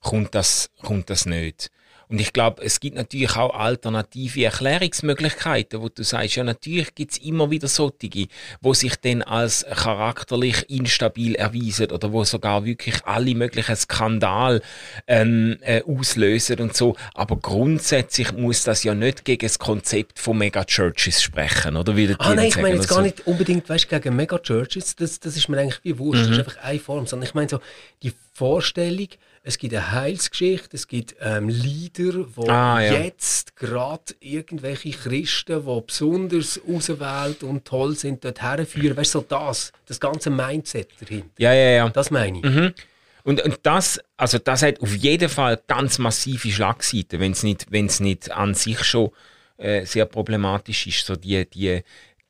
kommt das, kommt das nicht. Und ich glaube, es gibt natürlich auch alternative Erklärungsmöglichkeiten, wo du sagst, ja, natürlich gibt es immer wieder solche, wo sich dann als charakterlich instabil erweisen oder wo sogar wirklich alle möglichen Skandale ähm, äh, auslösen und so. Aber grundsätzlich muss das ja nicht gegen das Konzept von Megachurches sprechen, oder? Wie ah, nein, ich meine jetzt gar nicht unbedingt weißt, gegen Megachurches, das, das ist mir eigentlich wie wurscht, mhm. das ist einfach eine Form, sondern ich meine so, die Vorstellung, es gibt eine Heilsgeschichte, es gibt ähm, Lieder, wo ah, ja. jetzt gerade irgendwelche Christen, die besonders ausgewählt und toll sind, dort herführen. Weißt du, so das, das ganze Mindset dahinter. Ja, ja, ja. Das meine ich. Mhm. Und, und das, also das hat auf jeden Fall ganz massive Schlagseiten, wenn es nicht, wenn's nicht an sich schon äh, sehr problematisch ist, so die, die,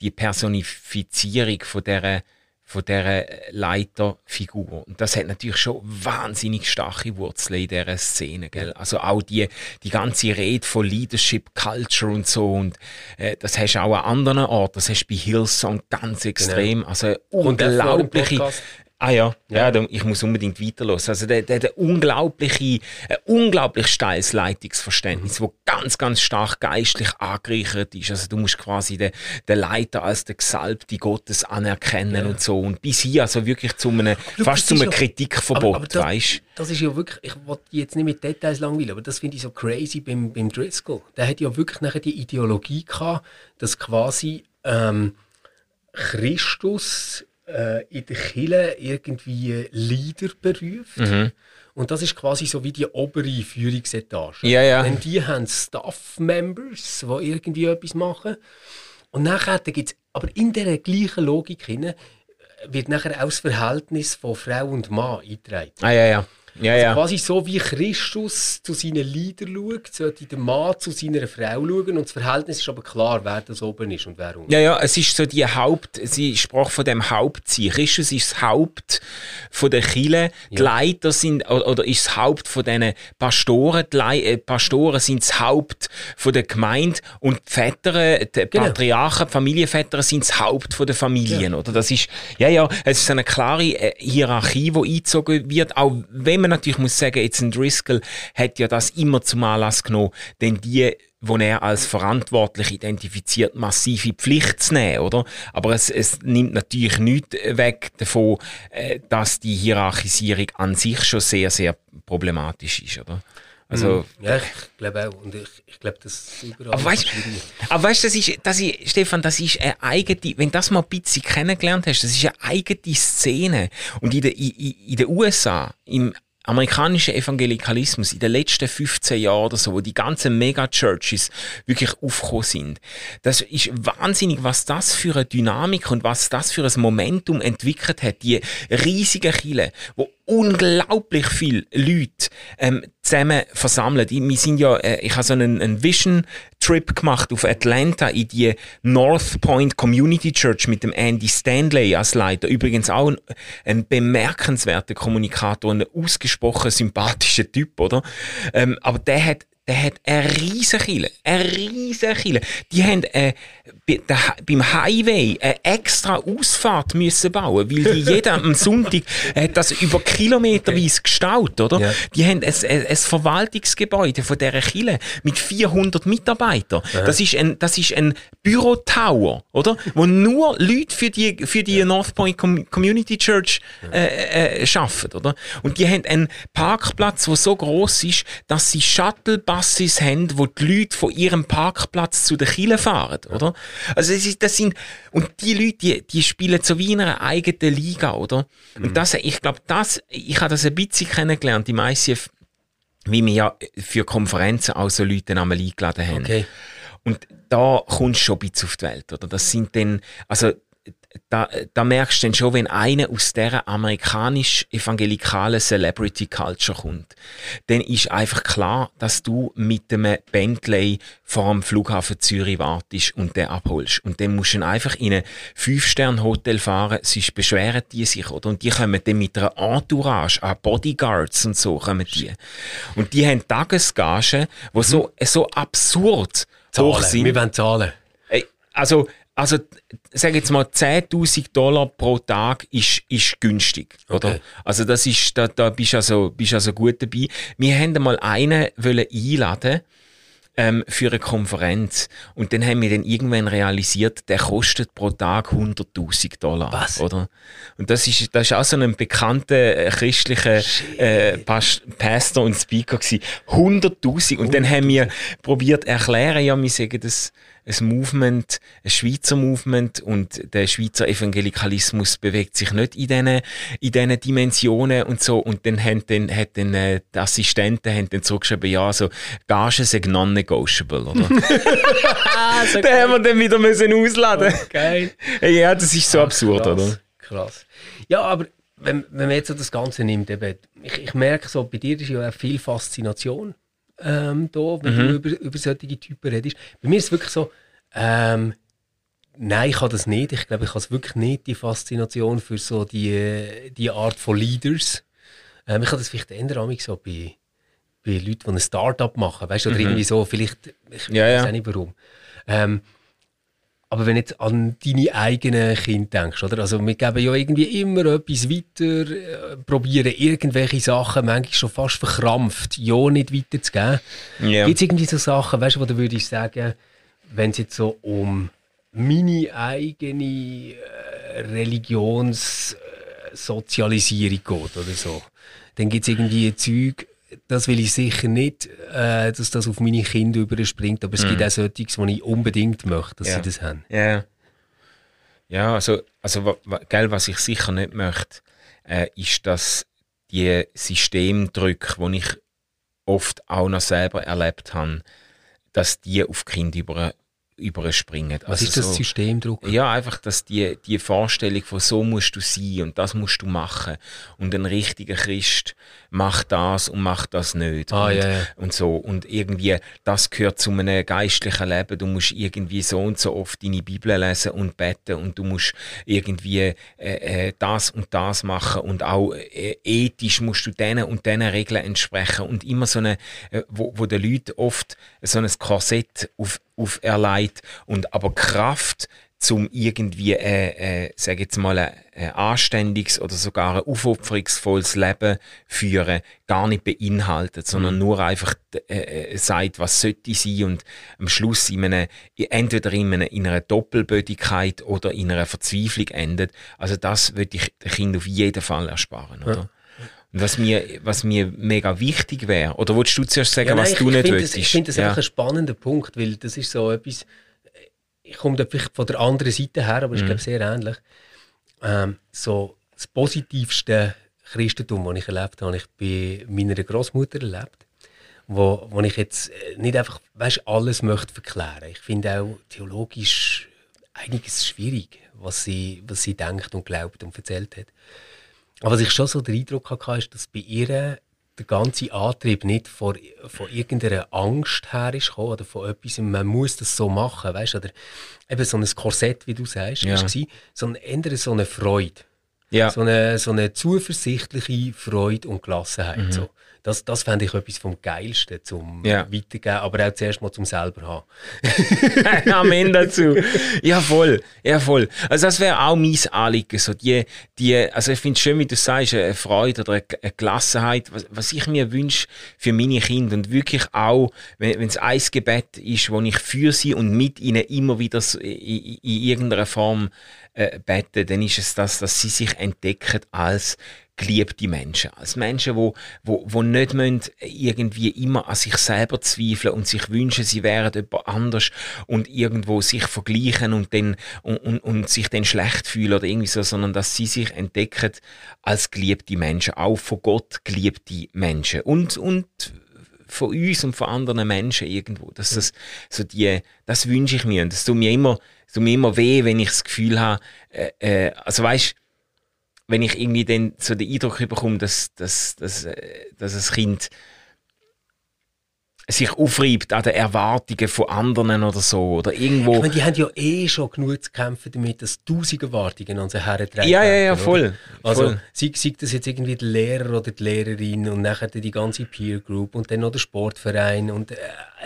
die Personifizierung von dieser von dieser Leiterfigur. Und das hat natürlich schon wahnsinnig starke Wurzeln in dieser Szene. Gell? Also auch die, die ganze Rede von Leadership Culture und so. Und äh, das hast du auch an anderen Orten. Das hast du bei Hillsong ganz genau. extrem. Genau. Also unglaubliche, Ah ja, ja, ja ich muss unbedingt weiterlos. Also der, der, der unglaubliche, ein unglaublich steiles Leitungsverständnis, mhm. wo ganz, ganz stark geistlich angereichert ist. Also du musst quasi den, den Leiter als den Gesalbte Gottes anerkennen ja. und so. Und bis hier also wirklich zu einem, Look, fast zu einem Kritikverbot, ja, weißt Das ist ja wirklich, ich wollte jetzt nicht mit Details langweilen, aber das finde ich so crazy beim, beim Driscoll. Der hat ja wirklich nachher die Ideologie gehabt, dass quasi ähm, Christus äh, in der Kirche irgendwie Leader beruft. Mhm. Und das ist quasi so wie die obere Führungsetage. Ja, ja. Denn die haben Staff-Members, die irgendwie etwas machen. Und nachher gibt es, aber in dieser gleichen Logik hin, wird nachher auch das Verhältnis von Frau und Mann eingetragen. Ah, ja, ja. Ja, also ja. quasi so wie Christus zu seinen Liedern schaut, sollte der Mann zu seiner Frau schauen und das Verhältnis ist aber klar, wer das oben ist und wer unten. Ja, ja, es ist so die Haupt, sie sprach von dem Hauptziel. Christus ist das Haupt von der Kirche, die ja. Leiter sind, oder ist das Haupt von diesen Pastoren, die Le äh, Pastoren sind das Haupt von der Gemeinde und die Väter, die genau. Patriarchen, die Familienväter sind das Haupt von der Familien, ja. oder? Das ist, ja, ja, es ist eine klare äh, Hierarchie, die eingezogen wird, auch wenn man man natürlich muss sagen, jetzt ein Driscoll hat ja das immer zum Anlass genommen, denn die wo er als verantwortlich identifiziert, massive Pflicht zu nehmen, oder? Aber es, es nimmt natürlich nichts weg davon, äh, dass die Hierarchisierung an sich schon sehr, sehr problematisch ist, oder? Also, mm, ja, ich glaube auch. Und ich, ich glaube, das überall. Aber weißt du, weißt, das ist, das ist, Stefan, das ist eine eigene, wenn du das mal ein bisschen kennengelernt hast, das ist eine eigene Szene. Und in den in, in den USA, im amerikanischen Evangelikalismus in den letzten 15 Jahren oder so, wo die ganzen Mega-Churches wirklich aufgekommen sind. Das ist wahnsinnig, was das für eine Dynamik und was das für ein Momentum entwickelt hat. Die riesigen Kille, wo unglaublich viele Leute ähm, zusammen versammelt. Wir sind ja, äh, ich habe so einen, einen Vision Trip gemacht auf Atlanta in die North Point Community Church mit dem Andy Stanley als Leiter. Übrigens auch ein, ein bemerkenswerter Kommunikator, ein ausgesprochen sympathischer Typ, oder? Ähm, aber der hat der hat eine riesen Kille, eine riesen Kille. Die haben äh, beim Highway eine extra Ausfahrt müssen bauen, weil die jeder am Sonntag hat das über kilometerweise gestaut, oder? Ja. Die haben ein, ein, ein, Verwaltungsgebäude von dieser Kille mit 400 Mitarbeitern. Ja. Das ist ein, das ist ein Bürotower, oder? Wo nur Leute für die, für die ja. North Point Community Church äh, äh, arbeiten, oder? Und die haben einen Parkplatz, der so groß ist, dass sie Shuttle Passis haben, wo die Leute von ihrem Parkplatz zu den Kielen fahren, oder? Also das, ist, das sind, und die Leute, die, die spielen so wie in einer eigenen Liga, oder? Mhm. Und das, ich glaube, das, ich habe das ein bisschen kennengelernt im ICF, wie wir ja für Konferenzen auch so Leute einmal eingeladen haben. Okay. Und da kommst du schon ein bisschen auf die Welt, oder? Das sind dann, also da, da merkst du dann schon, wenn einer aus dieser amerikanisch-evangelikalen Celebrity Culture kommt, dann ist einfach klar, dass du mit einem Bentley vor dem Flughafen Zürich wartest und den abholst. Und dann musst du einfach in ein Fünf-Sterne-Hotel fahren, sonst beschweren die sich, oder? Und die kommen dann mit einer Entourage an Bodyguards und so kommen die. Und die haben Tagesgagen, die so, so absurd Zahlen. hoch sind. Wir wollen zahlen. Also, also, sag jetzt mal, 10.000 Dollar pro Tag ist, ist günstig, oder? Okay. Also, das ist, da, da bist du also, bist also gut dabei. Wir haben mal einen wollen einladen, ähm, für eine Konferenz. Und dann haben wir dann irgendwann realisiert, der kostet pro Tag 100.000 Dollar. Was? Oder? Und das ist, das ist auch so ein bekannter äh, christlicher äh, Pastor und Speaker gewesen. 100.000. Und dann haben wir probiert erklären, ja, wir sagen das, ein Movement, ein Schweizer Movement und der Schweizer Evangelikalismus bewegt sich nicht in diesen, in diesen Dimensionen und so. Und dann haben dann, hat dann, äh, die Assistenten haben dann zurückgeschrieben, ja, so, Gagen sind non-negotiable, oder? so den haben wir dann wieder müssen ausladen. Okay. Ja, das ist so Ach, absurd, krass, oder? Krass. Ja, aber wenn, wenn man jetzt so das Ganze nimmt, eben, ich, ich merke so, bei dir ist ja auch viel Faszination ähm, da, wenn mhm. du über, über solche Typen redest. Bei mir ist es wirklich so, ähm, nein, ich habe das nicht. Ich glaube, ich habe wirklich nicht, die Faszination für so die, die Art von Leaders. Ähm, ich habe das vielleicht eher so bei, bei Leuten, die ein Start-up machen, weißt du, oder mhm. irgendwie so, vielleicht, ich ja, weiß ja. nicht warum. Ähm, aber wenn du jetzt an deine eigenen Kinder denkst, oder? Also wir geben ja irgendwie immer etwas weiter, äh, probieren irgendwelche Sachen, manchmal schon fast verkrampft, ja nicht weiterzugeben. Yeah. Gibt es irgendwie so Sachen, weißt du, wo du würdest sagen, wenn es jetzt so um meine eigene äh, Religionssozialisierung geht oder so, dann gibt es irgendwie Zeug, das will ich sicher nicht, äh, dass das auf meine Kinder überspringt, aber es mm. gibt auch solche, die ich unbedingt möchte, dass ja. sie das haben. Ja, ja also, also gell, was ich sicher nicht möchte, äh, ist, dass die Systemdrücke, die ich oft auch noch selber erlebt habe, dass die auf die Kinder über überspringen. Was also ist das so, Systemdruck? Ja, einfach, dass die, die Vorstellung von so musst du sein und das musst du machen und ein richtiger Christ macht das und macht das nicht ah, und, ja. und so und irgendwie das gehört zu einem geistlichen Leben. Du musst irgendwie so und so oft deine Bibel lesen und beten und du musst irgendwie äh, äh, das und das machen und auch äh, ethisch musst du denen und diesen Regeln entsprechen und immer so eine, äh, wo, wo den Leuten oft so ein Korsett auf auferlegt und aber Kraft zum irgendwie, äh, äh, sag jetzt mal, ein, ein anständiges oder sogar ein aufopferungsvolles Leben führen, gar nicht beinhaltet, sondern mhm. nur einfach äh, äh, sagt, was sollte sein und am Schluss in einem, entweder in einer, in einer Doppelbödigkeit oder in einer Verzweiflung endet. Also das würde ich den Kindern auf jeden Fall ersparen, oder? Ja. Was mir, was mir mega wichtig wäre, oder wolltest du zuerst sagen, Ja, nein, was ich- du ich nicht willst? Ich finde das ja. einfach ein spannender Punkt, weil das ist so etwas, ich komme da vielleicht von der anderen Seite her, aber ich Mhm. glaube sehr ähnlich. Ähm, so das positivste Christentum, das ich erlebt habe, habe ich bei meiner Großmutter erlebt, wo, wo ich jetzt äh, nicht einfach weißt, alles möchte verklären. Ich finde auch theologisch einiges schwierig, was sie, was sie denkt und glaubt und erzählt hat. Aber was ich schon so den Eindruck hatte, ist, dass bei ihr der ganze Antrieb nicht von, von irgendeiner Angst her ist gekommen, oder von etwas, man muss das so machen, weißt oder eben so ein Korsett, wie du sagst, Ja. gewesen, sondern eher so eine Freude. ja. So, eine, so eine zuversichtliche Freude und Gelassenheit. So. Das, das fände ich etwas vom Geilsten zum. Ja. Weitergeben, aber auch zuerst mal zum selber haben. Amen dazu. Ja, voll. Ja, voll. Also, das wäre auch mein Anliegen. So die, die, also, ich finde es schön, wie du sagst, eine Freude oder eine Gelassenheit, was, was ich mir wünsche für meine Kinder. Und wirklich auch, wenn es ein Gebet ist, wo ich für sie und mit ihnen immer wieder in, in irgendeiner Form äh, bete, dann ist es das, dass sie sich entdecken als geliebte Menschen. Als Menschen, wo, wo, wo nicht müssen irgendwie immer an sich selber zweifeln und sich wünschen, sie wären jemand anders und irgendwo sich vergleichen und, dann, und, und, und sich dann schlecht fühlen oder irgendwie so, sondern dass sie sich entdecken als geliebte Menschen, auch von Gott geliebte Menschen. Und, und von uns und von anderen Menschen irgendwo. Dass das, so die, das wünsche ich mir. Und das tut mir immer, tut mir immer weh, wenn ich das Gefühl habe, äh, äh, also weißt, wenn ich irgendwie dann so den Eindruck bekomme, dass, dass, dass, äh, dass das Kind sich aufreibt an den Erwartungen von anderen oder so. Oder irgendwo. Ich meine, die haben ja eh schon genug zu kämpfen damit, dass tausend Erwartungen an sie herantreten. Ja, ja, ja, voll. Also, voll. sei, sei das jetzt irgendwie der Lehrer oder die Lehrerin und nachher die ganze Peer Group und dann noch der Sportverein und äh,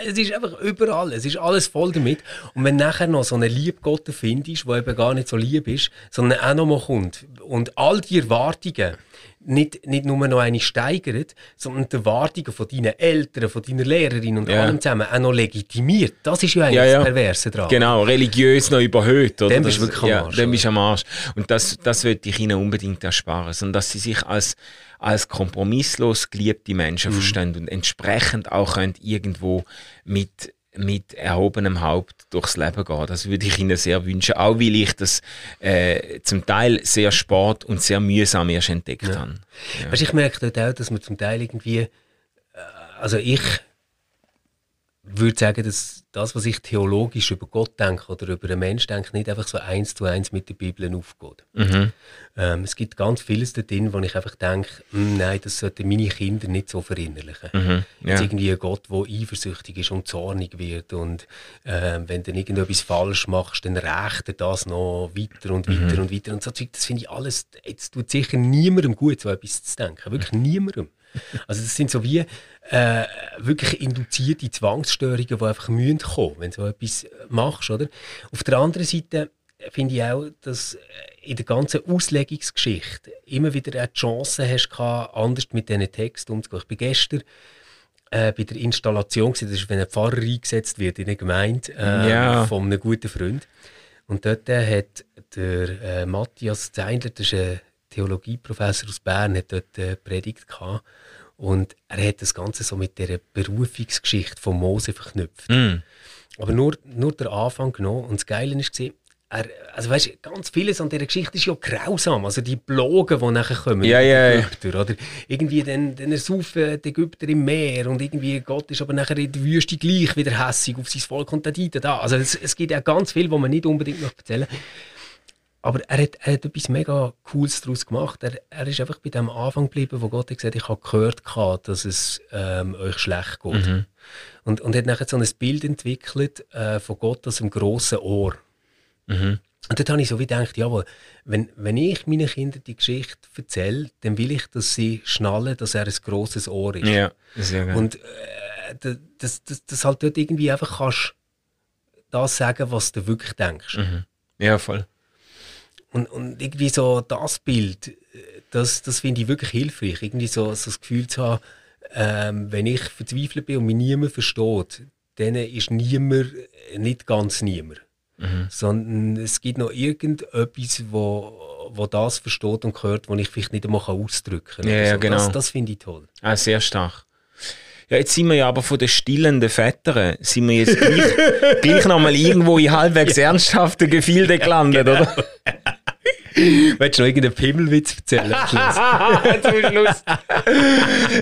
es ist einfach überall, es ist alles voll damit. Und wenn nachher noch so einen Liebgott findest, der eben gar nicht so lieb ist, sondern auch noch mal kommt und all die Erwartungen nicht, nicht nur noch eine steigert, sondern die Erwartungen von deinen Eltern, von deiner Lehrerin und Ja. allem zusammen auch noch legitimiert. Das ist ja eigentlich Ja, ja. das Perverse dran. Genau, religiös noch überhöht. Oder? Dann bist du wirklich am Arsch, Dann bist am Arsch. Und das, das würde ich ihnen unbedingt ersparen. Sondern dass sie sich als, als kompromisslos geliebte Menschen Mhm. verstehen und entsprechend auch können irgendwo mit mit erhobenem Haupt durchs Leben gehen. Das würde ich Ihnen sehr wünschen. Auch weil ich das äh, zum Teil sehr spät und sehr mühsam erst entdeckt habe. Weißt, du, ich merke dort auch, dass man zum Teil irgendwie, äh, also ich würde sagen, dass das, was ich theologisch über Gott denke oder über einen Mensch denke, nicht einfach so eins zu eins mit der Bibel aufgeht. Mhm. Ähm, es gibt ganz vieles da drin, wo ich einfach denke, «Hm, nein, das sollten meine Kinder nicht so verinnerlichen. Mhm. Jetzt Ja. irgendwie ein Gott, der eifersüchtig ist und zornig wird und ähm, wenn du irgendetwas falsch machst, dann rächt er das noch weiter und weiter Mhm. und weiter und so Zeug. Das finde ich alles, jetzt tut sicher niemandem gut, so etwas zu denken. Wirklich niemandem. Also das sind so wie äh, wirklich induzierte Zwangsstörungen, die einfach müssen kommen, wenn du so etwas machst, oder? Auf der anderen Seite finde ich auch, dass in der ganzen Auslegungsgeschichte immer wieder auch die Chance hast gehabt, anders mit diesen Texten umzugehen. Ich bin gestern äh, bei der Installation, gewesen, das ist, wenn ein Pfarrer eingesetzt wird in einer Gemeinde äh, Ja. von einem guten Freund. Und dort äh, hat der äh, Matthias Zeindler, das ist ein Theologieprofessor aus Bern, hat dort äh, Predigt gehabt. Und er hat das Ganze so mit der Berufungsgeschichte von Mose verknüpft. Mhm. Aber nur, nur der Anfang genommen. Und das Geile war, er, also weißt, ganz vieles an dieser Geschichte ist ja grausam. Also die Blogen, die nachher kommen, Ja, ja. Ägyptern, oder irgendwie dann, dann ersaufen die Ägypter im Meer und irgendwie Gott ist aber nachher in der Wüste gleich wieder hässig auf sein Volk und da, da. Also es, es gibt ja ganz viel, was man nicht unbedingt noch erzählen aber er hat, er hat etwas mega Cooles daraus gemacht. Er, er ist einfach bei dem Anfang geblieben, wo Gott hat gesagt ich habe gehört, gehabt, dass es ähm, euch schlecht geht. Und, und hat nachher so ein Bild entwickelt äh, von Gott als einem grossen Ohr. Und dort habe ich so wie gedacht, jawohl, wenn, wenn ich meinen Kindern die Geschichte erzähle, dann will ich, dass sie schnallen, dass er ein grosses Ohr ist. Ja, sehr geil. Und äh, dass das, das halt dort irgendwie einfach kannst das sagen, was du wirklich denkst. ja, voll. Und, und irgendwie so das Bild, äh, das, das finde ich wirklich hilfreich. Irgendwie so, so das Gefühl zu haben, ähm, wenn ich verzweifelt bin und mich niemand versteht, dann ist niemand äh, nicht ganz niemand. Sondern es gibt noch irgendetwas, wo, wo, das versteht und hört, was ich vielleicht nicht einmal ausdrücken kann. Ja, ja, genau. Das, das finde ich toll. Ah, sehr stark. Ja, jetzt sind wir ja aber von den stillenden Vätern, sind wir jetzt gleich, gleich nochmal irgendwo in halbwegs ernsthaften Gefilde gelandet, genau. oder? Willst du noch irgendeinen Pimmelwitz erzählen? Zum Schluss.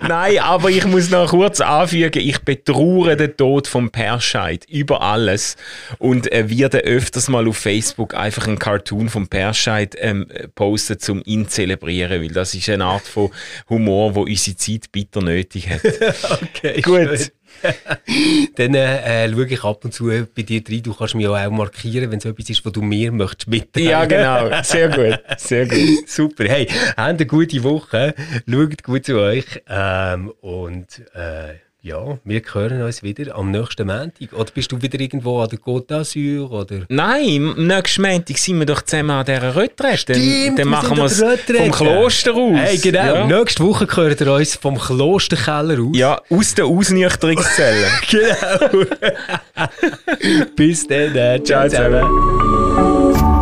Nein, aber ich muss noch kurz anfügen, ich betraure den Tod von Perscheid über alles und äh, werde öfters mal auf Facebook einfach einen Cartoon von Perscheid ähm, posten, um ihn zu zelebrieren, weil das ist eine Art von Humor, wo unsere Zeit bitter nötig hat. okay, Gut. schön. Dann äh, schaue ich ab und zu bei dir rein. Du kannst mich ja auch markieren, wenn es etwas ist, was du mir möchtest mitteilen. Ja, genau. Sehr gut. Sehr gut. Super. Hey, habt eine gute Woche. Schaut gut zu euch. Ähm, und äh, ja, wir hören uns wieder am nächsten Montag. Oder bist du wieder irgendwo an der Côte d'Azur? Oder? Nein, am nächsten Montag sind wir doch zusammen an dieser Retrette. Dann, dann wir machen wir es vom Kloster aus. Hey, genau. Ja, Nächste Woche hört ihr uns vom Klosterkeller aus. ja aus der Ausnüchterungszelle. Genau. Bis dann. äh, Ciao Ciao zusammen. zusammen.